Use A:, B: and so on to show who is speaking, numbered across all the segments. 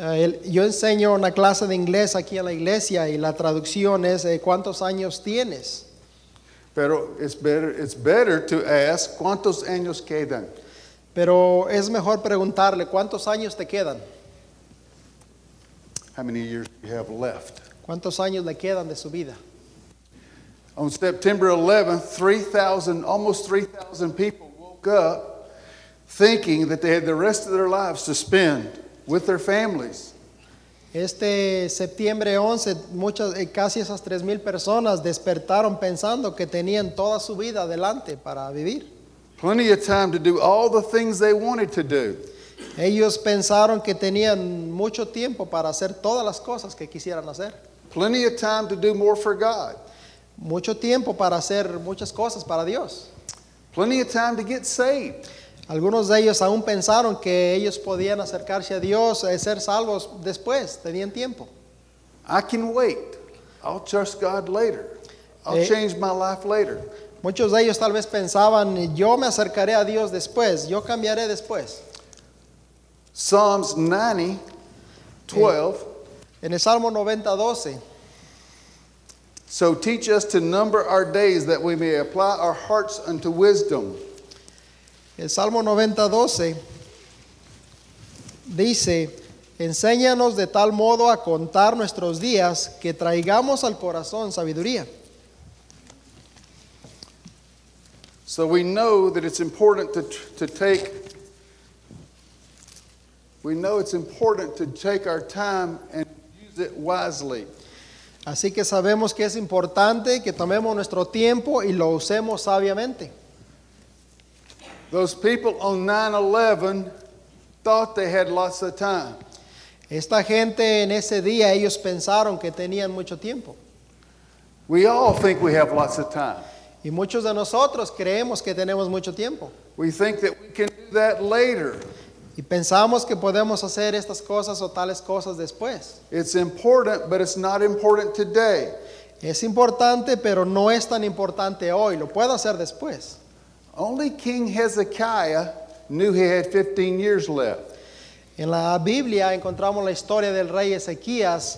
A: Yo enseño una clase de inglés aquí en la iglesia y la traducción es eh, ¿cuántos años tienes?
B: Pero it's better, it's better to ask, ¿cuántos años quedan?
A: Pero es mejor preguntarle ¿cuántos años te quedan?
B: How many years do you have left?
A: ¿Cuántos años le quedan de su vida?
B: On September 11th, 3,000, almost 3,000 people woke up thinking that they had the rest of their lives to spend with their families.
A: Este septiembre 11, muchas, eh, casi esas 3.000 personas despertaron pensando que tenían toda su vida adelante para vivir.
B: Plenty of time to do all the things they wanted to do.
A: Ellos pensaron que tenían mucho tiempo para hacer todas las cosas que quisieran hacer.
B: Plenty of time to do more for God.
A: Mucho tiempo para hacer muchas cosas para Dios.
B: Plenty of time to get saved.
A: Algunos de ellos aún pensaron que ellos podían acercarse a Dios, eh, ser salvos después, tenían tiempo.
B: I can wait. I'll trust God later. I'll
A: Eh,
B: change my life later.
A: Muchos de ellos tal vez pensaban, yo me acercaré a Dios después, yo cambiaré después.
B: Psalms 90, 12.
A: En el Salmo 90, 12,
B: So teach us to number our days that we may apply our hearts unto wisdom.
A: El Salmo 90, 12 dice, enséñanos de tal modo a contar nuestros días que traigamos al corazón sabiduría.
B: So we know that it's important to, to take we know it's important to take our time and use it wisely.
A: Así que sabemos que es importante que tomemos nuestro tiempo y lo usemos sabiamente.
B: Those people on 9/11 thought they had lots of time.
A: Esta gente en ese día ellos pensaron que tenían mucho tiempo.
B: We all think we have lots of time.
A: Y muchos de nosotros creemos que tenemos mucho tiempo.
B: We think that we can do that later.
A: Y pensamos que podemos hacer estas cosas o tales cosas después.
B: It's important, but it's not important today.
A: Es importante, pero no es tan importante hoy. Lo puedo hacer después.
B: Only King Hezekiah knew he had 15 years left.
A: En la Biblia encontramos la historia del rey Ezequías,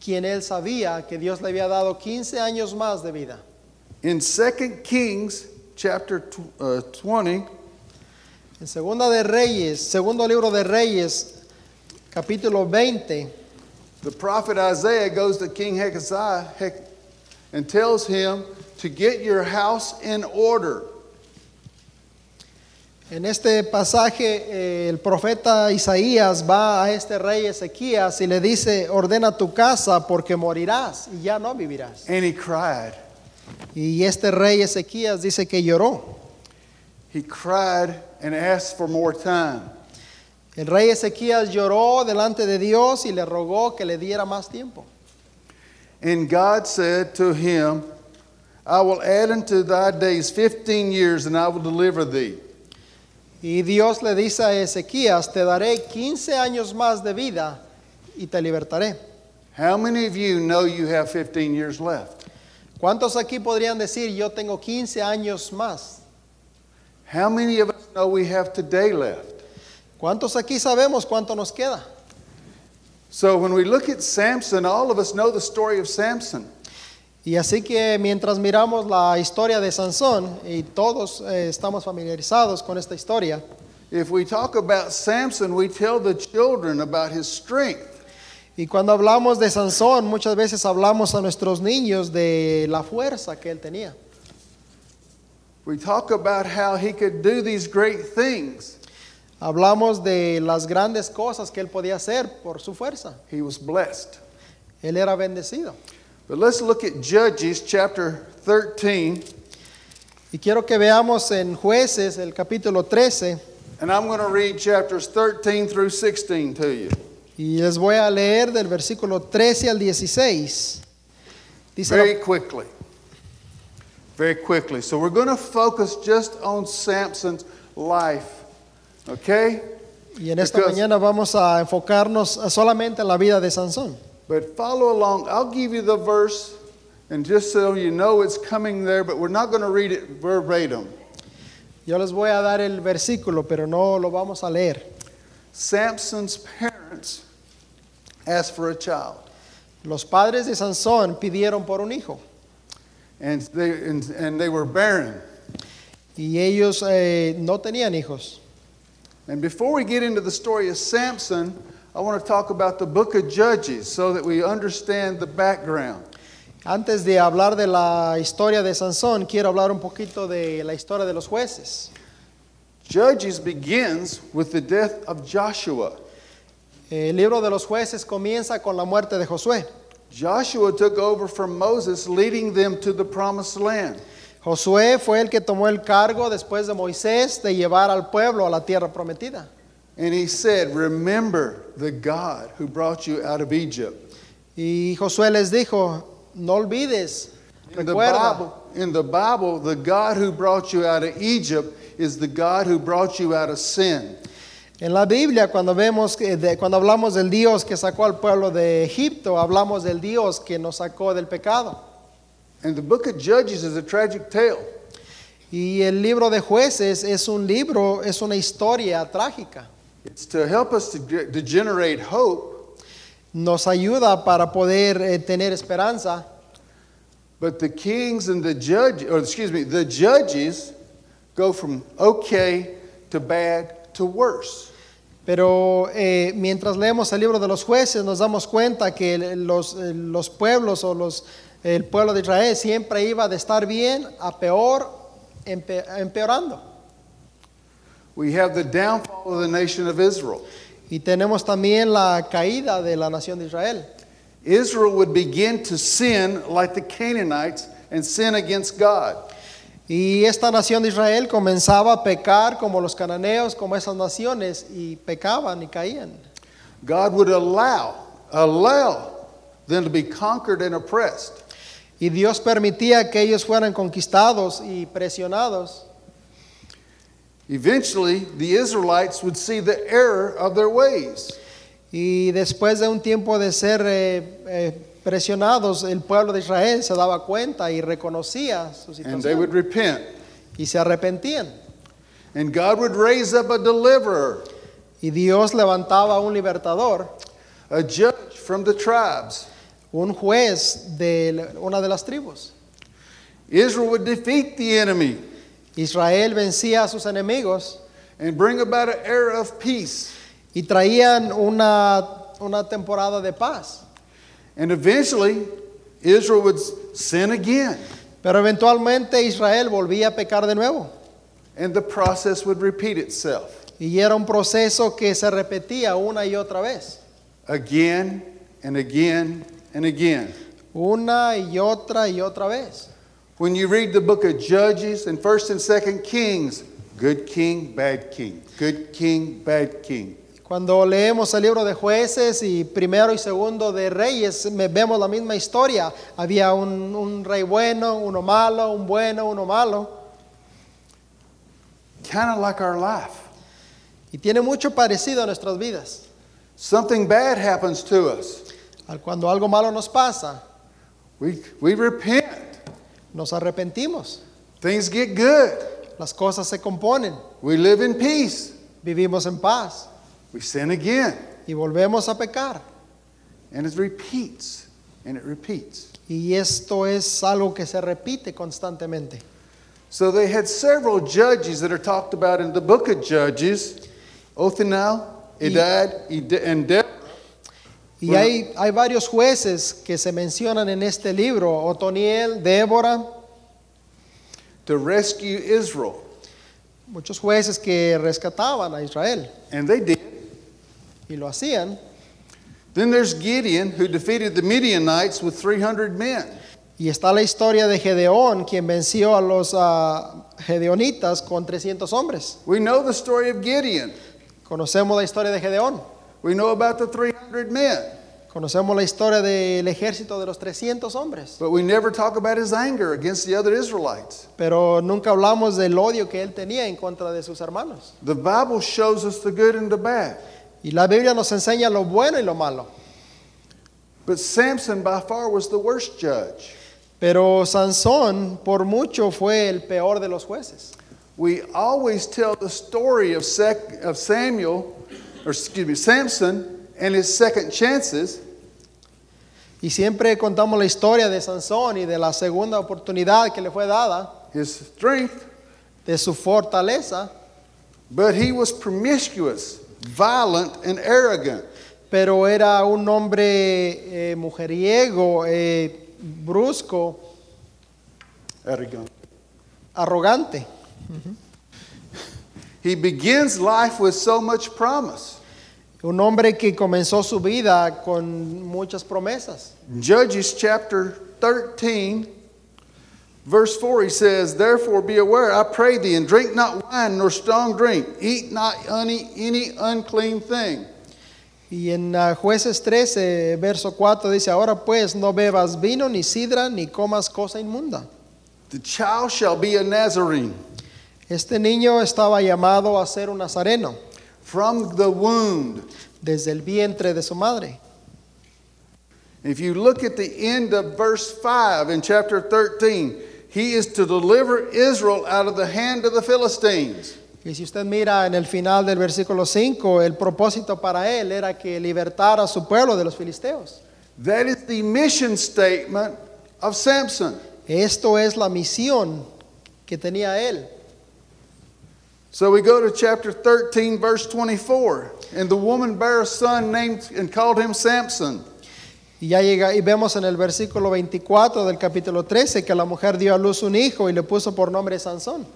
A: quien él sabía que Dios le había dado 15 años más de vida.
B: In 2 Kings chapter uh, 20,
A: En Segunda de Reyes, segundo libro de Reyes, capítulo 20,
B: the prophet Isaiah goes to King Hezekiah and tells him to get your house in order.
A: En este pasaje eh, el profeta Isaías va a este rey Ezequías y le dice, ordena tu casa porque morirás y ya no vivirás.
B: And he cried.
A: Y este rey Ezequías dice que lloró.
B: He cried and asked for more time.
A: El rey Ezequías lloró delante de Dios y le rogó que le diera más tiempo.
B: And God said to him, I will add unto thy days 15 years and I will deliver thee.
A: Y Dios le dice a Ezequías, te daré 15 años más de vida y te libertaré.
B: How many of you know you have 15 years left?
A: ¿Cuántos aquí podrían decir, yo tengo 15 años más?
B: How many of us know we have today left?
A: ¿Cuántos aquí sabemos cuánto nos queda?
B: So when we look at Samson, all of us know the story of Samson.
A: Y así que mientras miramos la historia de Sansón, y todos eh, estamos familiarizados con esta historia,
B: If we talk about Samson, we tell the children about his strength.
A: y cuando hablamos de Sansón, muchas veces hablamos a nuestros niños de la fuerza que él tenía.
B: We talk about how he could do these great things.
A: Hablamos de las grandes cosas que él podía hacer por su fuerza.
B: He was blessed.
A: Él era bendecido.
B: But let's look at Judges chapter 13,
A: Y quiero que veamos en jueces el capítulo 13,
B: and I'm going to read chapters 13 through 16 to you.
A: y les voy a leer del versículo 13 al 16. Dice la-
B: Very quickly. Very quickly. So we're going to focus just on Samson's life. Okay?
A: y en esta
B: because-
A: mañana vamos a enfocarnos solamente en la vida de Sansón.
B: But follow along. I'll give you the verse, and just so you know it's coming there, but we're not going to read it verbatim.
A: Yo les voy a dar el versículo, pero no lo vamos a leer.
B: Samson's parents asked for a child.
A: Los padres de Sansón pidieron por un hijo
B: And they, and, and they were barren.
A: y ellos eh, no tenían hijos.
B: And before we get into the story of Samson, I want to talk about the book of Judges so that we understand the background.
A: Antes de hablar de la historia de Sansón, quiero hablar un poquito de la historia de los jueces.
B: Judges begins with the death of Joshua.
A: El libro de los jueces comienza con la muerte de Josué.
B: Joshua took over from Moses, leading them to the promised land.
A: Josué fue el que tomó el cargo después de Moisés de llevar al pueblo a la tierra prometida.
B: And he said, Remember the God who brought you out of Egypt.
A: Y Josué les dijo, no olvides,
B: In the. Bible, in the Bible, the God who brought you out of Egypt is the God who brought you out of sin.
A: En la Biblia, cuando vemos, que cuando hablamos del Dios que sacó al pueblo de Egipto, hablamos del Dios que nos sacó del pecado.
B: And the book of Judges is a tragic tale.
A: Y el libro de jueces es un libro, es una historia trágica.
B: It's to help us to, ge- to generate hope,
A: Nos ayuda para poder eh, tener esperanza.
B: but the kings and the judge, or excuse me, the judges go from okay to bad to worse.
A: Pero eh, mientras leemos el libro de los jueces nos damos cuenta que el- los, eh, los pueblos o los, el pueblo de Israel siempre iba de estar bien a peor, empe- empeorando.
B: We have the downfall of the nation of Israel.
A: Y tenemos también la caída de la nación de Israel.
B: Israel would begin to sin like the Canaanites and sin against God.
A: Y esta nación de Israel comenzaba a pecar como los cananeos, como esas naciones, y pecaban y caían.
B: God would allow, allow them to be conquered and oppressed.
A: Y Dios permitía que ellos fueran conquistados y presionados.
B: Eventually, the Israelites would see the error of their ways.
A: Y después de un tiempo de ser eh, eh, presionados, el pueblo de Israel se daba cuenta y reconocía su
B: And they would
A: situación
B: repent.
A: y se arrepentían.
B: And God would raise up a deliverer,
A: Y Dios levantaba un libertador,
B: a judge from the tribes.
A: un juez de la- una de las tribus.
B: Israel would defeat the enemy
A: Israel vencía a sus enemigos
B: and bring about an era of peace.
A: y traían una, una temporada de paz.
B: And eventually, Israel would sin again.
A: Pero eventualmente Israel volvía a pecar de nuevo.
B: And the process would repeat itself
A: Y era un proceso que se repetía una y otra vez.
B: again and again and again.
A: Una y otra y otra vez.
B: When you read the book of Judges and 1st and 2nd Kings, good king, bad king, good king, bad king.
A: Cuando leemos el libro de jueces y primero y segundo de reyes, vemos la misma historia. Había un, un rey bueno, uno malo, un bueno, uno malo.
B: Kind of like our life.
A: Y tiene mucho parecido a nuestras vidas.
B: Something bad happens to us.
A: Al- Cuando algo malo nos pasa,
B: We, we repent.
A: Nos arrepentimos.
B: Things get good.
A: Las cosas se componen.
B: We live in peace.
A: Vivimos en paz
B: We sin again.
A: y volvemos a pecar.
B: And it repeats. And it repeats.
A: Y esto es algo que se repite constantemente.
B: So they had several judges that are talked about in the book of Judges Othniel, Edad, Ed- and Deborah.
A: Y
B: Bueno.
A: hay, hay varios jueces que se mencionan en este libro, Otoniel, Débora,
B: to rescue Israel.
A: muchos jueces que rescataban a Israel
B: And they did.
A: y lo hacían.
B: Then there's Gideon, who defeated the Midianites with 300 men.
A: Y está la historia de Gedeón, quien venció a los ah, gedeonitas con 300 hombres.
B: We know the story of Gideon.
A: Conocemos la historia de Gedeón,
B: We know about the 300 men.
A: conocemos la historia del ejército de los 300 hombres,
B: But we never talk about his anger against the other Israelites.
A: pero nunca hablamos del odio que él tenía en contra de sus hermanos.
B: The Bible shows us the good and the bad.
A: Y la Biblia nos enseña lo bueno y lo malo.
B: But Samson by far was the worst judge.
A: Pero Sansón por mucho fue el peor de los jueces.
B: We always tell the story of, Samuel, or excuse me, Samson and his second chances,
A: Y siempre contamos la historia de Sansón y de la segunda oportunidad que le fue dada,
B: his strength,
A: de su fortaleza,
B: but he was promiscuous, violent, and arrogant.
A: pero era un hombre eh, mujeriego, eh, brusco,
B: Arrogant.
A: arrogante.
B: He begins life with so much promise.
A: Un hombre que comenzó su vida con muchas promesas.
B: Judges chapter 13, verse 4, he says, Therefore be aware, I pray thee, and drink not wine nor strong drink, eat not any, any unclean thing.
A: Y en ah, Jueces 13, verso 4 dice, ahora pues no bebas vino ni sidra ni comas cosa inmunda.
B: The child shall be a Nazarene
A: Este niño estaba llamado a ser un nazareno
B: from the womb.
A: desde el vientre de su madre.
B: If you look at the end of verse 5 in chapter 13, he is to deliver Israel out of the hand of the Philistines.
A: Y si usted mira en el final del versículo 5, el propósito para él era que libertara a su pueblo de los filisteos.
B: That is the mission statement of Samson.
A: Esto es la misión que tenía él.
B: So we go to chapter 13, verse 24. And the woman bare a son named and called him Samson.
A: Y ya llega y vemos en el versículo 24 del capítulo 13 que la mujer dio a luz un hijo y le puso por nombre Sansón.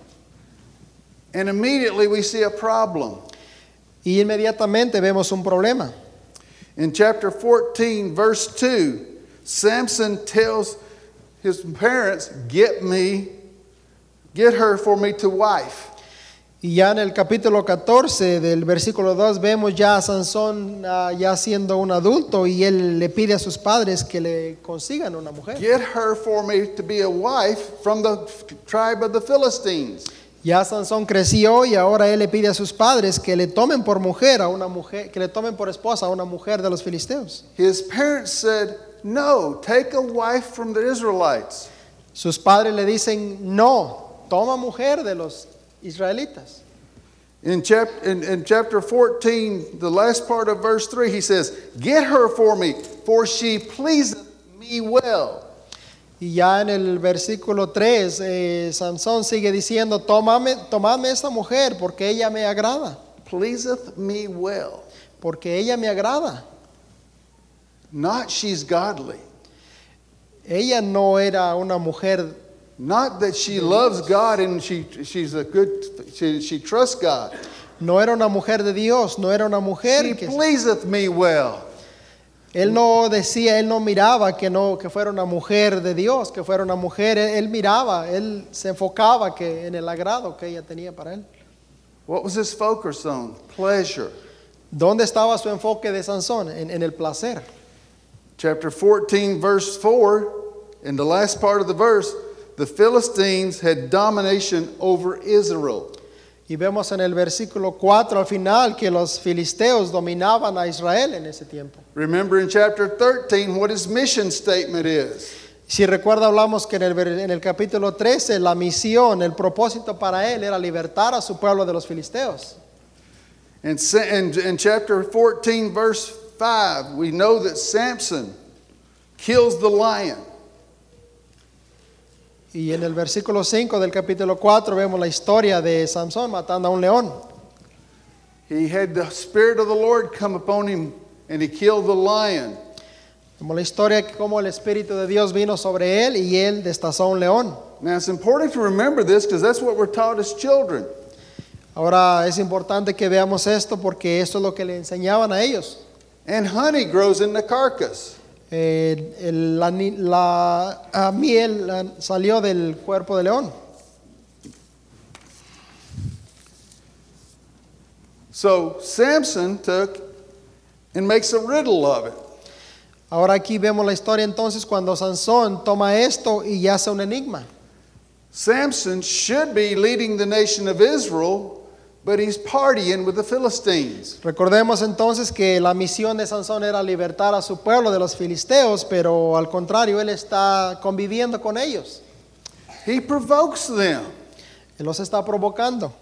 B: And immediately we see a problem.
A: Y inmediatamente vemos un problema.
B: In chapter 14, verse 2, Samson tells his parents, Get me, get her for me to wife.
A: Y ya en el capítulo 14 del versículo 2 vemos ya a Sansón ah, ya siendo un adulto y él le pide a sus padres que le consigan una mujer.
B: Get her for me to be a wife from the tribe of the Philistines.
A: Ya Sansón creció y ahora él le pide a sus padres que le tomen por mujer a una mujer, que le tomen por esposa a una mujer de los filisteos.
B: His parents said, No, take a wife from the Israelites.
A: Sus padres le dicen, "No, toma mujer de los israelitas."
B: In, chap- in, in chapter 14, the last part of verse 3, he says, Get her for me, for she pleaseth me well.
A: Y ya en el versículo 3, eh, Sansón sigue diciendo, Tómame, tomadme esta mujer porque ella me agrada,
B: Pleaseth me well.
A: porque ella me agrada.
B: Not she's godly.
A: Ella no era una mujer,
B: Not that she loves God and she, she's a good, she, she trusts God.
A: no era una mujer de Dios, no era una
B: She
A: mujer que
B: pleaseth me well.
A: él no decía, él no miraba que no que fuera una mujer de Dios, que fuera una mujer, él, él miraba, él se enfocaba que en el agrado que ella tenía para él.
B: What was his focus on? Pleasure.
A: ¿Dónde estaba su enfoque de Sansón? En, en el placer.
B: Chapter 14, verse 4, in the last part of the verse, the Philistines had domination over Israel.
A: Y vemos en el versículo 4 al final que los filisteos dominaban a Israel en ese tiempo.
B: Remember in chapter 13 what his mission statement is.
A: Si recuerda, hablamos que en el, en el capítulo 13 la misión, el propósito para él era libertar a su pueblo de los filisteos.
B: And in, in chapter 14, verse 5, we know that Samson kills the lion.
A: Y en el versículo 5 del capítulo 4 vemos la historia de Sansón matando a un león.
B: He had the Spirit of the Lord come upon him and he killed the lion.
A: Como la historia como el Espíritu de Dios vino sobre él y él destazó a un león.
B: Now it's important to remember this because that's what we're taught as children.
A: Ahora es importante que veamos esto porque esto es lo que le enseñaban a ellos.
B: And honey grows in the carcass.
A: Eh, el- la, ni- la, ah, miel ah, salió del cuerpo de león.
B: So Samson took and makes a riddle of it.
A: Ahora aquí vemos la historia entonces cuando Sansón toma esto y hace un enigma.
B: Samson should be leading the nation of Israel, but he's partying with the Philistines.
A: Recordemos entonces que la misión de Sansón era libertar a su pueblo de los filisteos, pero al contrario, él está conviviendo con ellos.
B: He provokes them.
A: Él los está provocando.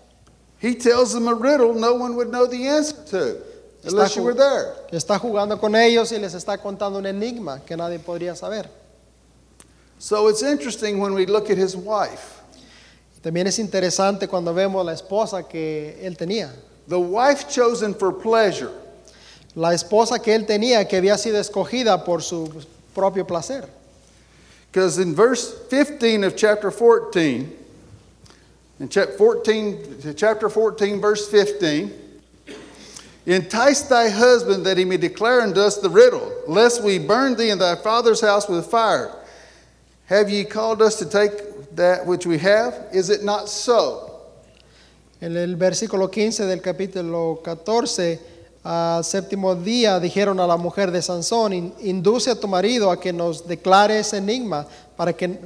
B: He tells them a riddle no one would know the answer to. unless you were there.
A: está jugando con ellos y les está contando un enigma que nadie podría saber.
B: So it's interesting when we look at his wife.
A: También es interesante cuando vemos la esposa que él tenía.
B: The wife chosen for pleasure.
A: La esposa que él tenía que había sido escogida por su propio placer.
B: Because in verse 15 of chapter 14, in chap- 14, chapter 14, verse 15, entice thy husband that he may declare unto us the riddle, lest we burn thee in thy father's house with fire. Have ye called us to take that which we have? Is it not so?
A: En el versículo 15 del capítulo 14, al séptimo día dijeron a la mujer de Sansón, "In- induce a tu marido a que nos declare ese enigma para que,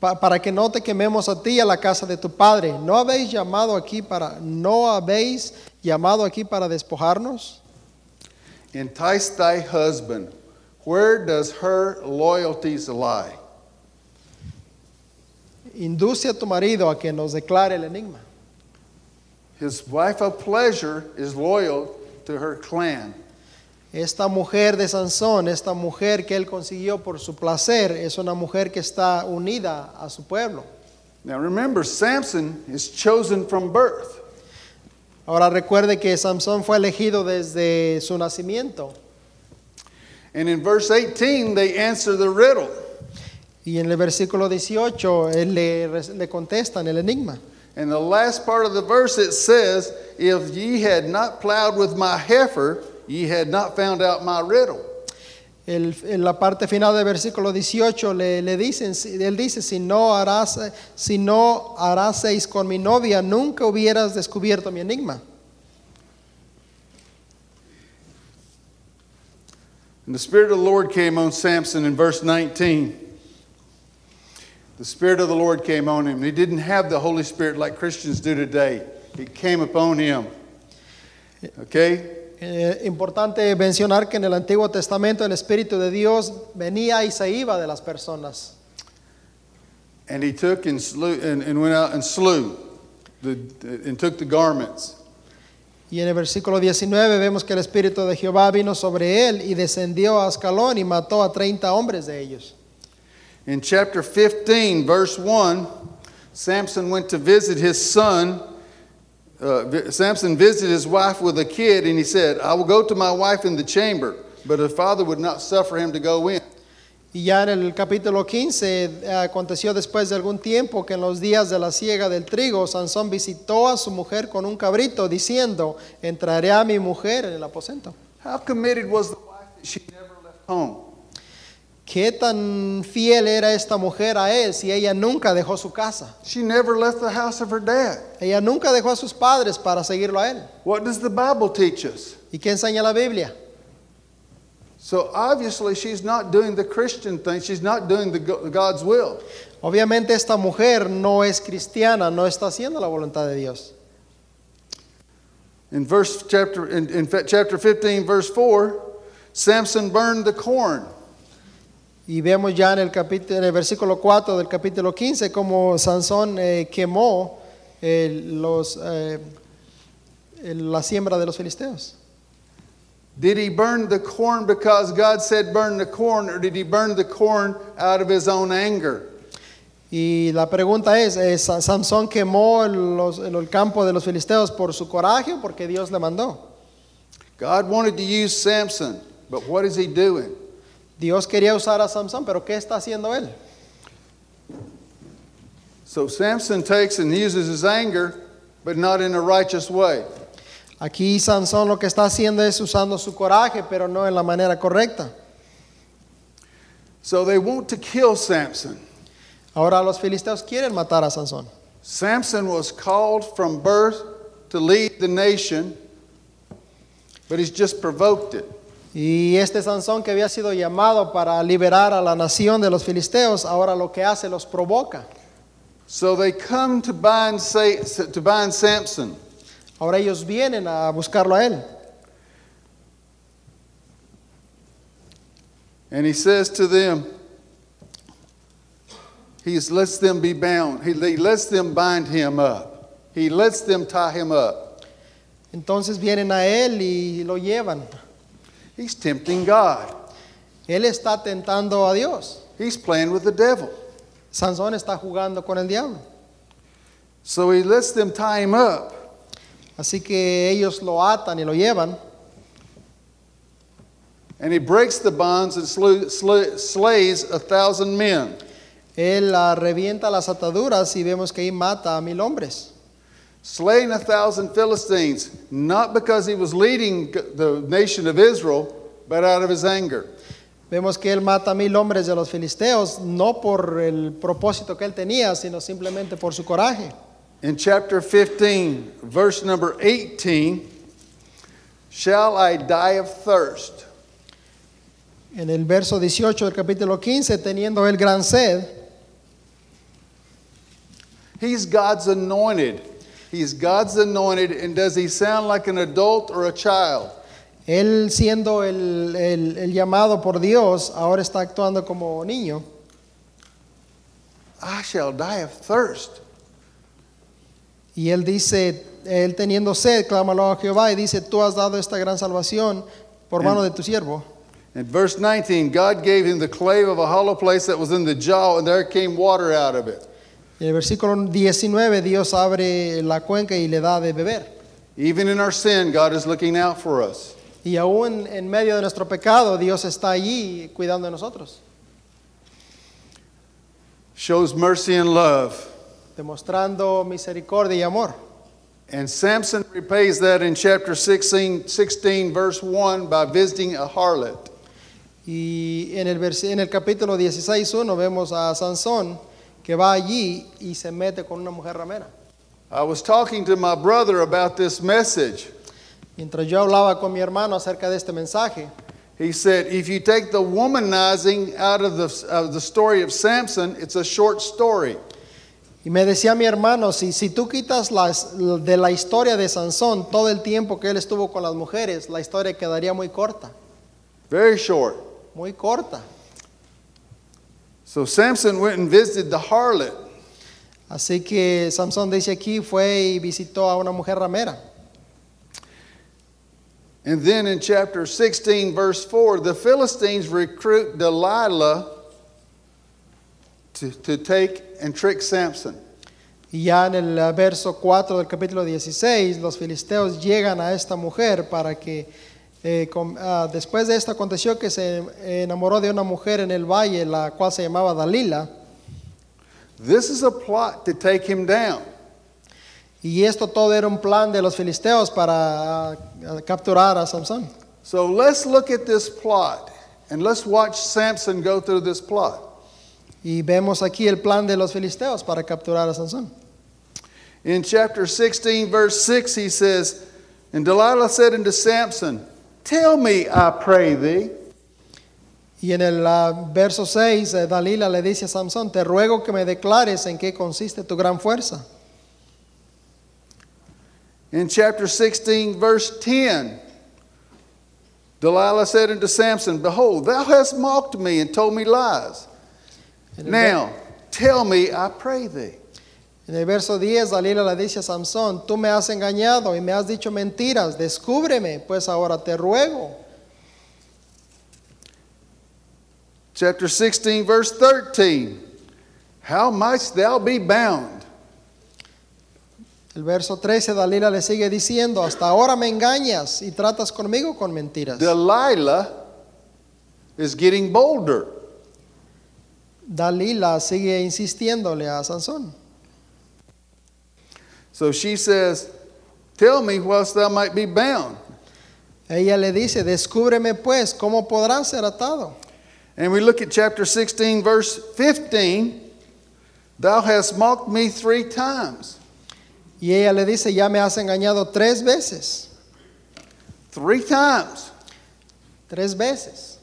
A: pa- para que no te quememos a ti y a la casa de tu padre. ¿No habéis llamado aquí para, no habéis llamado aquí para despojarnos?
B: Entice thy husband. Where does her loyalties lie?
A: Induce a tu marido a que nos declare el enigma.
B: His wife of pleasure is loyal to her clan.
A: Esta mujer de Sansón, esta mujer que él consiguió por su placer, es una mujer que está unida a su pueblo.
B: Now remember, Samson is chosen from birth.
A: Ahora recuerde que Sansón fue elegido desde su nacimiento.
B: And in verse 18, they answer the riddle.
A: Y en el versículo 18 él le, le contestan el enigma.
B: In the last part of the verse, it says, If ye had not plowed with my heifer, ye had not found out my riddle.
A: El- en la parte final del versículo 18 le, le dicen, él dice, si no, harás, si no haraseis con mi novia, nunca hubieras descubierto mi enigma.
B: And the Spirit of the Lord came on Samson in verse 19. The Spirit of the Lord came on him. He didn't have the Holy Spirit like Christians do today, it came upon him. Okay?
A: Eh, importante mencionar que en el Antiguo Testamento el Espíritu de Dios venía y se iba de las personas.
B: And he took and, slew, and, and went out and slew the, and took the garments.
A: Y en el versículo 19 vemos que el Espíritu de Jehová vino sobre él y descendió a Ascalón y mató a 30 hombres de ellos.
B: In chapter 15, verse 1, Samson went to visit his son. Uh, Samson visited his wife with a kid, and he said, I will go to my wife in the chamber. But her father would not suffer him to go in.
A: Y ya en el capítulo 15 eh, aconteció después de algún tiempo que en los días de la siega del trigo, Sansón visitó a su mujer con un cabrito diciendo, entraré a mi mujer en el aposento.
B: How committed was the wife that she never left home?
A: ¿Qué tan fiel era esta mujer a él si ella nunca dejó su casa?
B: She never left the house of her dad.
A: Ella nunca dejó a sus padres para seguirlo a él.
B: What does the Bible teach us?
A: ¿Y qué enseña la Biblia?
B: So obviously, she's not doing the Christian thing. She's not doing the go- God's will.
A: Obviamente esta mujer no es cristiana, no está haciendo la voluntad de Dios.
B: In verse chapter in, in chapter 15, verse 4, Samson burned the corn.
A: Y vemos ya en el, capítulo, en el versículo 4 del capítulo 15 como Sansón eh, quemó eh, los, eh, la siembra de los filisteos.
B: Did he burn the corn because God said burn the corn, or did he burn the corn out of his own anger?
A: Y la pregunta es, eh, Sa- ¿Sansón quemó los- el campo de los filisteos por su coraje o porque Dios le mandó?
B: God wanted to use Samson, but what is he doing?
A: Dios quería usar a Sansón, pero ¿qué está haciendo él?
B: So Samson takes and uses his anger, but not in a righteous way.
A: Aquí Sansón lo que está haciendo es usando su coraje, pero no en la manera correcta.
B: So they want to kill Samson.
A: Ahora los filisteos quieren matar a Sansón.
B: Samson was called from birth to lead the nation, but he's just provoked it.
A: Y este Sansón que había sido llamado para liberar a la nación de los filisteos, ahora lo que hace los provoca.
B: So they come to bind, to bind Samson.
A: Ahora ellos vienen a buscarlo a él.
B: And he says to them, he lets them be bound. He, he lets them bind him up. He lets them tie him up.
A: Entonces vienen a él y lo llevan.
B: He's tempting God.
A: Él está tentando a Dios.
B: He's playing with the devil.
A: Sansón está jugando con el diablo.
B: So he lets them tie him up.
A: Así que ellos lo atan y lo llevan.
B: And he breaks the bonds and slew, sl- slays a thousand men.
A: Él revienta las ataduras y vemos que ahí mata a mil hombres.
B: Slaying a thousand Philistines, not because he was leading the nation of Israel, but out of his anger.
A: Vemos que él mata a mil hombres de los filisteos, no por el propósito que él tenía, sino simplemente por su coraje.
B: In chapter 15, verse number 18, shall I die of thirst?
A: En el verso 18 del capítulo 15, teniendo él gran sed,
B: He's God's anointed. He's God's anointed, and does he sound like an adult or a child?
A: él siendo el, el- el llamado por Dios, ahora está actuando como niño.
B: I shall die of thirst.
A: Y él dice, él teniendo sed, clámalo a Jehová y dice, tú has dado esta gran salvación por mano de tu siervo.
B: In verse 19, God gave him the clave of a hollow place that was in the jaw, and there came water out of it.
A: En el versículo 19, Dios abre la cuenca y le da de beber.
B: Even in our sin, God is looking out for us.
A: Y aún en medio de nuestro pecado, Dios está allí cuidando de nosotros,
B: Shows mercy and love.
A: demostrando misericordia y amor.
B: And Samson repays that in chapter 16, 16 verse 1, by visiting a harlot.
A: Y en el, en el capítulo 16.1 vemos a Sansón que va allí y se mete con una mujer ramera.
B: I was talking to my brother about this message.
A: Mientras yo hablaba con mi hermano acerca de este mensaje,
B: He said, if you take the womanizing out of the, of the story of Samson, it's a short story.
A: y me decía mi hermano, si, si tú quitas las, de la historia de Sansón todo el tiempo que él estuvo con las mujeres, la historia quedaría muy corta,
B: Very short.
A: muy corta.
B: So Samson went and visited the harlot.
A: Así que Sansón dice aquí fue y visitó a una mujer ramera.
B: And then in chapter 16, verse 4, the Philistines recruit Delilah to, to take and trick Samson.
A: Y ya en el verso 4 del capítulo 16, los filisteos llegan a esta mujer para que, eh, ah, después de esto aconteció que se enamoró de una mujer en el valle, la cual se llamaba Dalila,
B: This is a plot to take him down.
A: y esto todo era un plan de los filisteos para ah, capturar a Samson.
B: So let's look at this plot and let's watch Samson go through this plot.
A: Y vemos aquí el plan de los filisteos para capturar a Sansón.
B: In chapter 16, verse 6, he says, And Delilah said unto Samson, Tell me, I pray thee,
A: Y en el ah, verso 6, eh, Dalila le dice a Samson, te ruego que me declares en qué consiste tu gran fuerza.
B: In chapter 16, verse 10, Delilah said unto Samson, Behold, thou hast mocked me and told me lies. Now, tell me, I pray thee.
A: En el verso 10, Dalila le dice a Samson, tú me has engañado y me has dicho mentiras, descúbreme, pues ahora te ruego.
B: Chapter 16, verse 13, How mightst thou be bound?
A: El verso 13, Dalila le sigue diciendo, hasta ahora me engañas y tratas conmigo con mentiras.
B: Delilah is getting bolder.
A: Dalila sigue insistiéndole a Sansón.
B: So she says, Tell me whilst thou might be bound.
A: Ella le dice, descúbreme pues, ¿cómo podrás ser atado?
B: And we look at chapter 16, verse 15. Thou hast mocked me three times.
A: Y ella le dice, ya me has engañado tres veces,
B: Three times.
A: tres veces.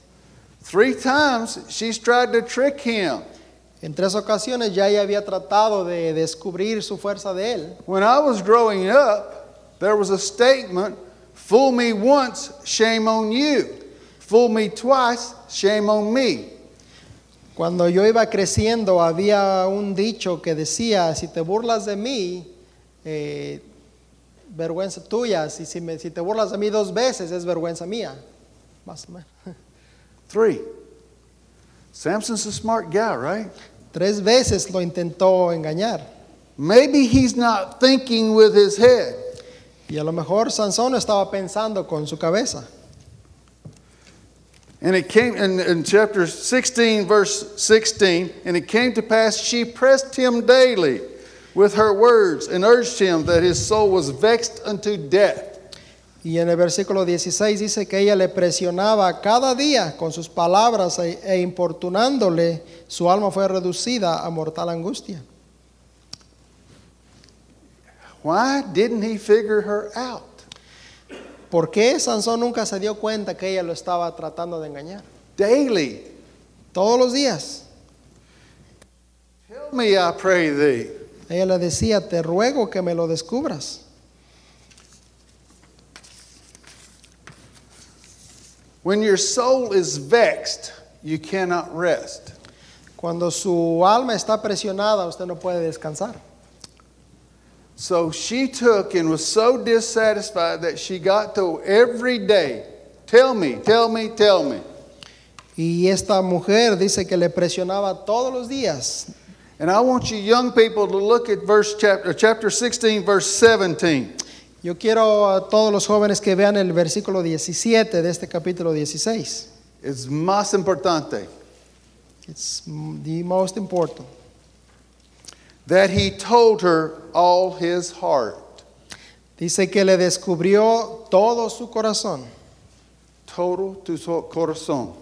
B: Three times she's tried to trick him.
A: En tres ocasiones ya ella había tratado de descubrir su fuerza de él.
B: When I was growing up, there was a statement fool me once, shame on you. Fool me twice, shame on me.
A: Cuando yo iba creciendo había un dicho que decía, si te burlas de mí, eh, vergüenza tuya. Si, si, me- si te burlas de mí dos veces, es vergüenza mía. Más o menos.
B: Three. Samson's a smart guy, right?
A: Tres veces lo intentó engañar.
B: Maybe he's not thinking with his head.
A: Y a lo mejor Sansón estaba pensando con su cabeza.
B: And it came in, in chapter 16, verse 16, and it came to pass she pressed him daily with her words and urged him that his soul was vexed unto death.
A: Y en el versículo 16 dice que ella le presionaba cada día con sus palabras e, e importunándole, su alma fue reducida a mortal angustia.
B: Why didn't he figure her out?
A: ¿Por qué Sansón nunca se dio cuenta que ella lo estaba tratando de engañar?
B: Daily.
A: Todos los días.
B: Tell me, I pray thee.
A: Ella le decía, te ruego que me lo descubras.
B: When your soul is vexed, you cannot rest.
A: Cuando su alma está presionada, usted no puede descansar.
B: So she took and was so dissatisfied that she got to every day, tell me, tell me, tell me.
A: Y esta mujer dice que le presionaba todos los días.
B: And I want you young people to look at verse chapter, uh, chapter 16, verse 17.
A: Yo quiero a todos los jóvenes que vean el versículo 17 de este capítulo 16.
B: It's más importante.
A: It's the most important.
B: That he told her all his heart.
A: Dice que le descubrió todo su corazón.
B: Total to so- corazón.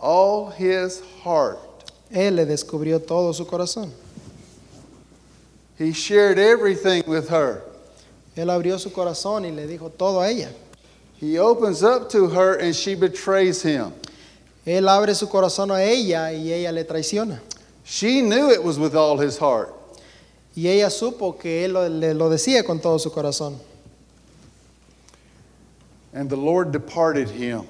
B: All his heart.
A: Él le descubrió todo su corazón.
B: He shared everything with her.
A: Él abrió su corazón y le dijo todo a ella.
B: He opens up to her and she betrays him.
A: Él abre su corazón a ella y ella le traiciona.
B: She knew it was with all his heart.
A: Y ella supo que él lo, le lo decía con todo su corazón.
B: And the Lord departed him.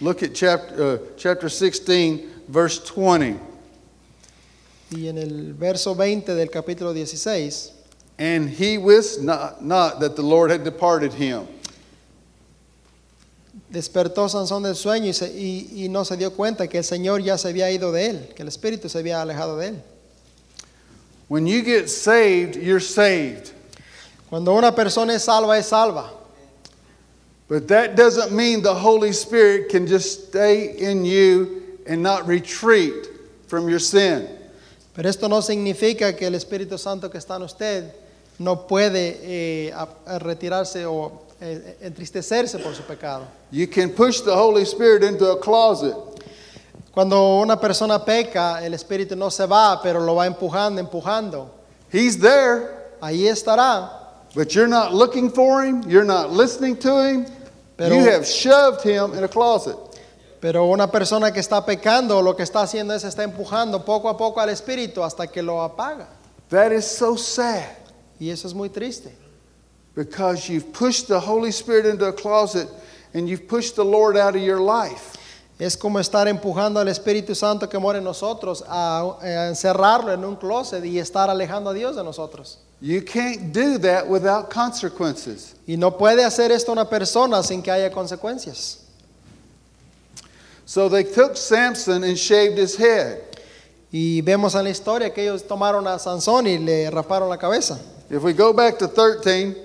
B: Look at chapter, uh, chapter 16, verse 20.
A: Y en el verso 20 del capítulo 16,
B: And he wist not, not that the Lord had departed him.
A: despertó Sansón del sueño y, se- y- y no se dio cuenta que el Señor ya se había ido de él, que el Espíritu se había alejado de él.
B: When you get saved, you're saved.
A: Cuando una persona es salva, es salva.
B: But that doesn't mean the Holy Spirit can just stay in you and not retreat from your sin.
A: Pero esto no significa que el Espíritu Santo que está en usted no puede eh, a- a retirarse o eh, entristecerse por su pecado.
B: You can push the Holy Spirit into a closet.
A: Cuando una persona peca, el Espíritu no se va, pero lo va empujando, empujando.
B: He's there,
A: Ahí estará,
B: but you're not looking for him, you're not listening to him.
A: Pero-
B: you have shoved him in a closet.
A: pero una persona que está pecando, lo que está haciendo es está empujando poco a poco al Espíritu hasta que lo apaga.
B: That is so sad
A: Y eso es muy triste.
B: because you've pushed the Holy Spirit into a closet and you've pushed the Lord out of your life.
A: Es como estar empujando al Espíritu Santo que mora en nosotros a, a encerrarlo en un closet y estar alejando a Dios de nosotros.
B: You can't do that without consequences.
A: Y no puede hacer esto una persona sin que haya consecuencias.
B: So they took Samson and shaved his head.
A: Y vemos en la historia que ellos tomaron a Sansón y le raparon la cabeza.
B: If we go back to 13,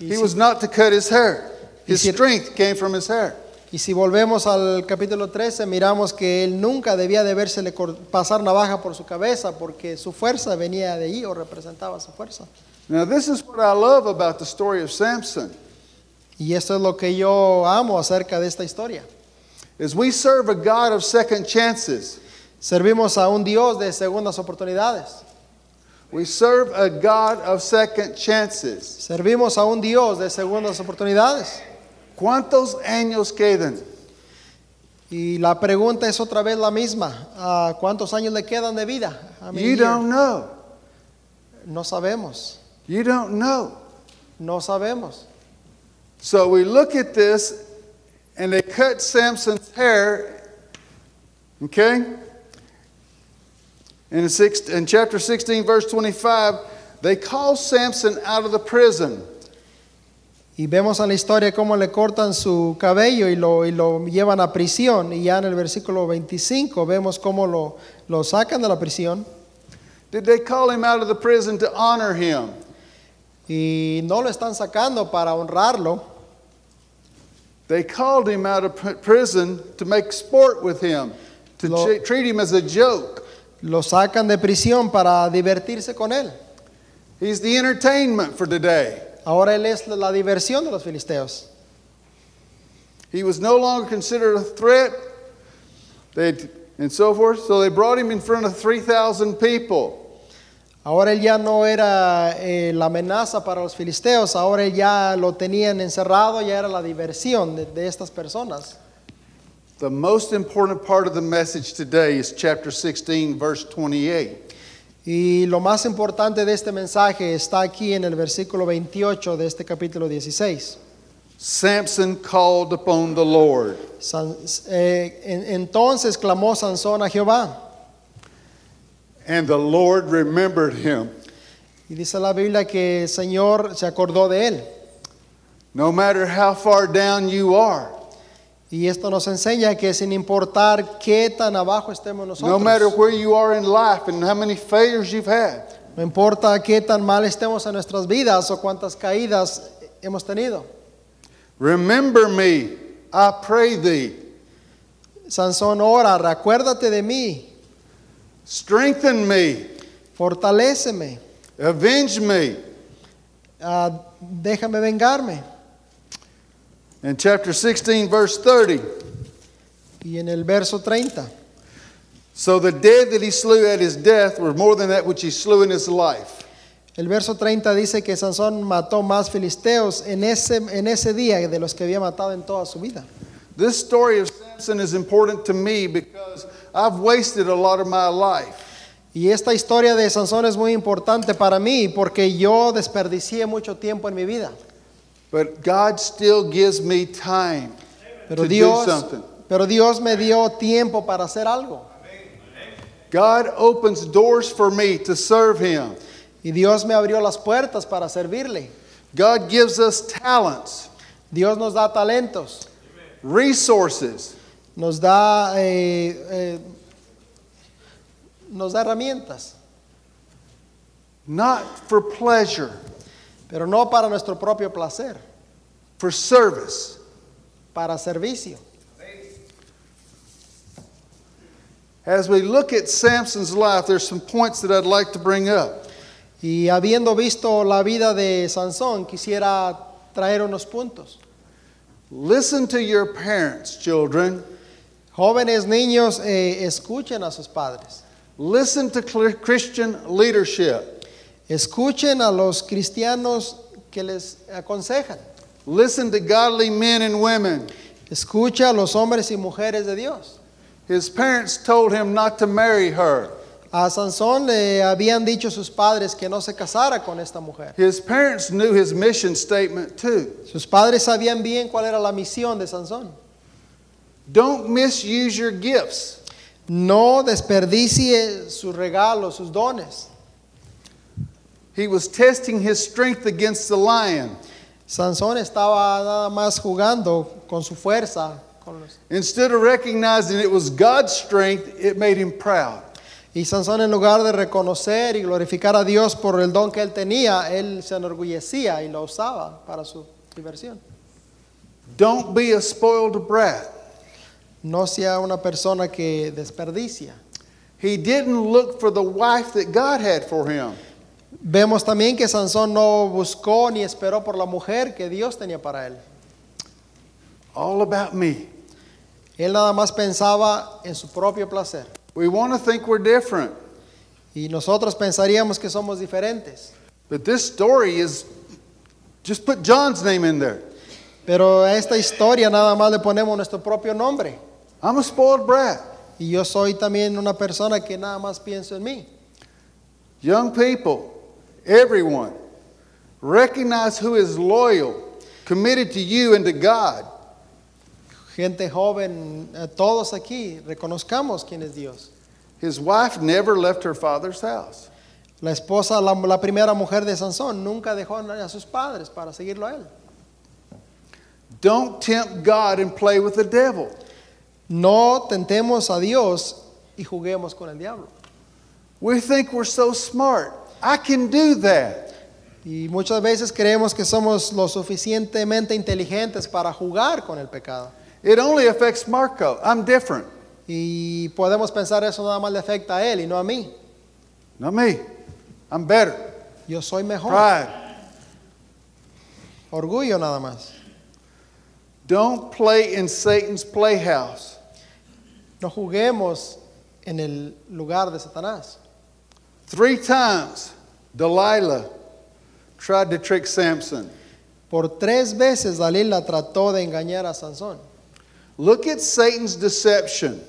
A: Y
B: he
A: si,
B: was not to cut his hair. His strength came from his hair.
A: y si volvemos al capítulo 13, miramos que él nunca debía de vérsele cor- pasar navaja por su cabeza porque su fuerza venía de ahí o representaba su fuerza.
B: Now, this is what I love about the story of Samson.
A: Y esto es lo que yo amo acerca de esta historia.
B: Is we serve a God of second chances.
A: Servimos a un Dios de segundas oportunidades.
B: We serve a God of second chances.
A: Servimos a un Dios de segundas oportunidades.
B: ¿Cuántos años quedan?
A: Y la pregunta es otra vez la misma. ¿A ¿Cuántos años le quedan de vida?
B: You don't know.
A: No sabemos.
B: You don't know.
A: No sabemos.
B: So we look at this and they cut Samson's hair, okay? In, six, in chapter 16, verse 25, they call Samson out of the prison.
A: Y vemos en la historia cómo le cortan su cabello y lo, y lo llevan a prisión. Y ya en el versículo 25 vemos cómo lo, lo sacan de la prisión.
B: Did they call him out of the prison to honor him?
A: Y no lo están sacando para honrarlo.
B: They called him out of pr- prison to make sport with him, to
A: Lo-
B: treat him as a joke.
A: Lo sacan de prisión para divertirse con él.
B: He's the entertainment for today.
A: Ahora él es la diversión de los filisteos.
B: He was no longer considered a threat, they and so forth. So they brought him in front of 3,000 people.
A: Ahora él ya no era eh, la amenaza para los filisteos, ahora ya lo tenían encerrado, ya era la diversión de, de estas personas.
B: The most important part of the message today is chapter 16, verse 28.
A: Y lo más importante de este mensaje está aquí en el versículo 28 de este capítulo 16.
B: Samson called upon the Lord.
A: San- eh, en- entonces clamó Sansón a Jehová.
B: And the Lord remembered him.
A: Y dice la Biblia que el Señor se acordó de él.
B: No matter how far down you are,
A: Y esto nos enseña que sin importar qué tan abajo estemos nosotros,
B: no matter where you are in life and how many failures you've had,
A: no importa qué tan mal estemos en nuestras vidas o cuántas caídas hemos tenido,
B: remember me, I pray thee.
A: Sansón ora, recuérdate de mí,
B: Strengthen me,
A: fortaléceme,
B: avenge me.
A: ah, déjame vengarme.
B: In chapter 16, verse 30.
A: Y en el verso 30,
B: So the dead that he slew at his death were more than that which he slew in his life.
A: el verso 30 dice que Sansón mató más filisteos en ese, en ese día de los que había matado en toda su vida.
B: This story of Samson is important to me because I've wasted a lot of my life.
A: Y esta historia de Sansón es muy importante para mí porque yo desperdicié mucho tiempo en mi vida.
B: But God still gives me time
A: Pero
B: to
A: Dios,
B: do something.
A: pero Dios me dio tiempo para hacer algo.
B: God opens doors for me to serve Him.
A: Y Dios me abrió las puertas para servirle.
B: God gives us talents,
A: Dios nos da talentos,
B: resources,
A: nos da, eh, eh, nos da herramientas,
B: not for pleasure,
A: pero no para nuestro propio placer,
B: for service.
A: para servicio.
B: As we look at Samson's life, there's some points that I'd like to bring up.
A: Y habiendo visto la vida de Sansón, quisiera traer unos puntos.
B: Listen to your parents, children.
A: Jóvenes niños, eh, escuchen a sus padres.
B: Listen to Christian leadership.
A: Escuchen a los cristianos que les aconsejan.
B: Listen to godly men and women.
A: Escucha a los hombres y mujeres de Dios.
B: His parents told him not to marry her.
A: A Sansón le habían dicho sus padres que no se casara con esta mujer.
B: His parents knew his mission statement too.
A: Sus padres sabían bien cuál era la misión de Sansón.
B: Don't misuse your gifts.
A: No desperdicie sus regalos, sus dones.
B: He was testing his strength against the lion.
A: Sansón estaba nada más jugando con su fuerza. con los-
B: Instead of recognizing it was God's strength, it made him proud.
A: Y Sansón en lugar de reconocer y glorificar a Dios por el don que él tenía, él se enorgullecía y lo usaba para su diversión.
B: Don't be a spoiled brat.
A: No sea una persona que desperdicia.
B: He didn't look for the wife that God had for him.
A: Vemos también que Sansón no buscó ni esperó por la mujer que Dios tenía para él.
B: All about me.
A: Él nada más pensaba en su propio placer.
B: We want to think we're different,
A: Y nosotros pensaríamos que somos diferentes.
B: but this story is just put John's name in there.
A: Pero a esta historia nada más le ponemos nuestro propio nombre.
B: I'm a spoiled brat.
A: Y yo soy también una persona que nada más pienso en mí.
B: Young people, everyone, recognize who is loyal, committed to you and to God.
A: Gente joven, eh, todos aquí, reconozcamos quién es Dios.
B: His wife never left her father's house.
A: La esposa, la, la primera mujer de Sansón, nunca dejó a sus padres para seguirlo a él.
B: Don't tempt God and play with the devil.
A: No tentemos a Dios y juguemos con el diablo.
B: We think we're so smart. I can do that.
A: Y muchas veces creemos que somos lo suficientemente inteligentes para jugar con el pecado.
B: It only affects Marco. I'm different.
A: Y podemos pensar eso nada más le afecta a él y no a mí.
B: Not me. I'm better.
A: Yo soy mejor.
B: Pride.
A: Orgullo nada más.
B: Don't play in Satan's playhouse.
A: No juguemos en el lugar de Satanás.
B: Three times, Delilah tried to trick Samson.
A: Por tres veces Dalila trató de engañar a Sansón.
B: Look at Satan's deception.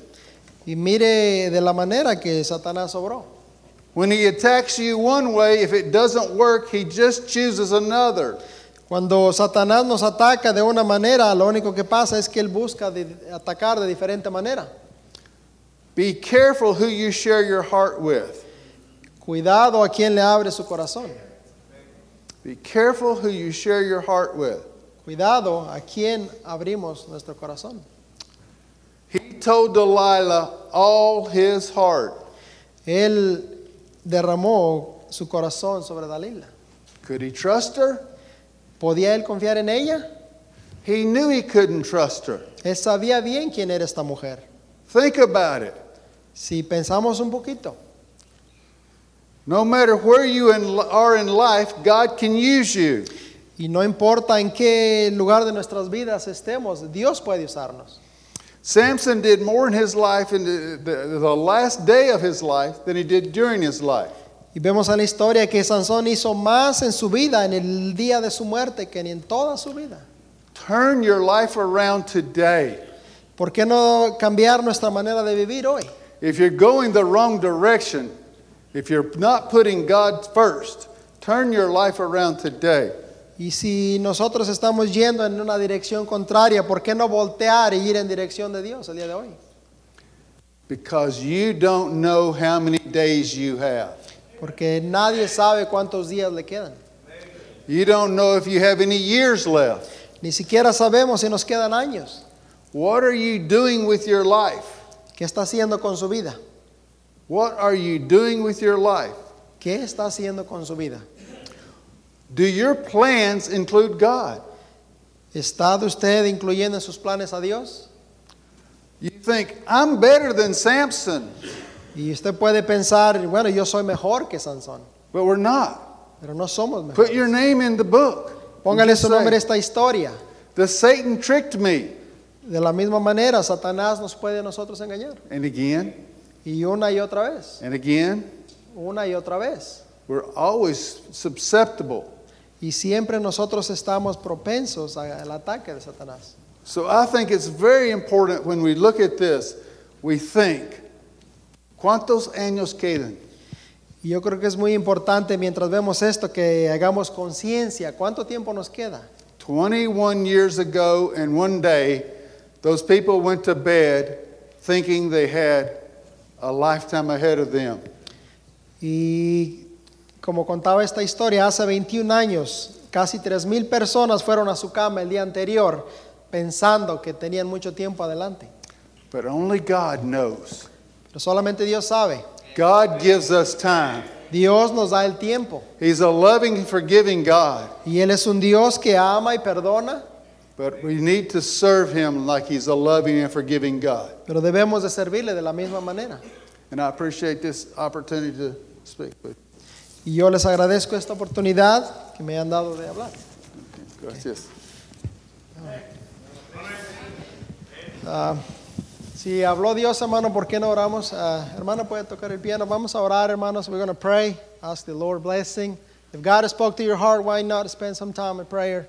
A: Y mire de la manera que Satanás obró.
B: When he attacks you one way, if it doesn't work, he just chooses another.
A: Cuando Satanás nos ataca de una manera, lo único que pasa es que él busca de- atacar de diferente manera.
B: Be careful who you share your heart with.
A: Cuidado a quien le abre su corazón.
B: Be careful who you share your heart with.
A: Cuidado a quien abrimos nuestro corazón.
B: He told Delilah all his heart.
A: Él derramó su corazón sobre Dalila.
B: Could he trust her?
A: ¿Podía él confiar en ella?
B: He knew he couldn't trust her.
A: Él sabía bien quién era esta mujer.
B: Think about it.
A: Si pensamos un poquito,
B: No matter where you in, are in life, God can use you.
A: y no importa en qué lugar de nuestras vidas estemos, Dios puede usarnos.
B: Samson did more in his life in the, the, the last day of his life than he did during his life.
A: Y vemos en la historia que Sansón hizo más en su vida, en el día de su muerte, que en toda su vida.
B: Turn your life around today.
A: ¿Por qué no cambiar nuestra manera de vivir hoy?
B: If you're going the wrong direction, if you're not putting God first, turn your life around today.
A: Y si nosotros estamos yendo en una dirección contraria, ¿por qué no voltear y ir en dirección de Dios el día de hoy?
B: Because you don't know how many days you have.
A: Porque nadie sabe cuántos días le quedan.
B: You don't know if you have any years left.
A: Ni siquiera sabemos si nos quedan años.
B: What are you doing with your life?
A: ¿Qué está haciendo con su vida?
B: What are you doing with your life?
A: ¿Qué está haciendo con su vida?
B: Do your plans include God?
A: ¿Está usted incluyendo en sus planes a Dios?
B: You think, I'm better than Samson,
A: Y usted puede pensar, bueno, yo soy mejor que Sansón,
B: but we're not.
A: pero no somos
B: Put
A: mejores.
B: your name in the book.
A: Póngale su nombre a esta historia.
B: The Satan tricked me.
A: De la misma manera, Satanás nos puede a nosotros engañar.
B: And again,
A: Y una y otra vez,
B: and again,
A: una y otra vez.
B: we're always susceptible.
A: Y siempre nosotros estamos propensos al ataque de Satanás.
B: So I think it's very important when we look at this, we think, ¿cuántos años quedan?
A: Yo creo que es muy importante mientras vemos esto que hagamos conciencia. ¿Cuánto tiempo nos queda?
B: 21 years ago and one day, those people went to bed thinking they had a lifetime ahead of them.
A: Y como contaba esta historia, hace 21 años, casi 3.000 personas fueron a su cama el día anterior pensando que tenían mucho tiempo adelante.
B: But only God knows.
A: Pero solamente Dios sabe.
B: God gives us time.
A: Dios nos da el tiempo.
B: He's a loving forgiving God,
A: Y Él es un Dios que ama y perdona,
B: but we need to serve Him like He's a loving and forgiving God.
A: pero debemos de servirle de la misma manera.
B: And I appreciate this opportunity to speak with
A: Y yo les agradezco esta oportunidad que me han dado de hablar.
B: you. Gracias.
A: Ah, si habló Dios, hermano, ¿por qué no oramos? Ah, hermano, puede tocar el piano. Vamos a orar, hermanos. We're going to pray. Ask the Lord blessing. If God has spoke to your heart, why not spend some time in prayer?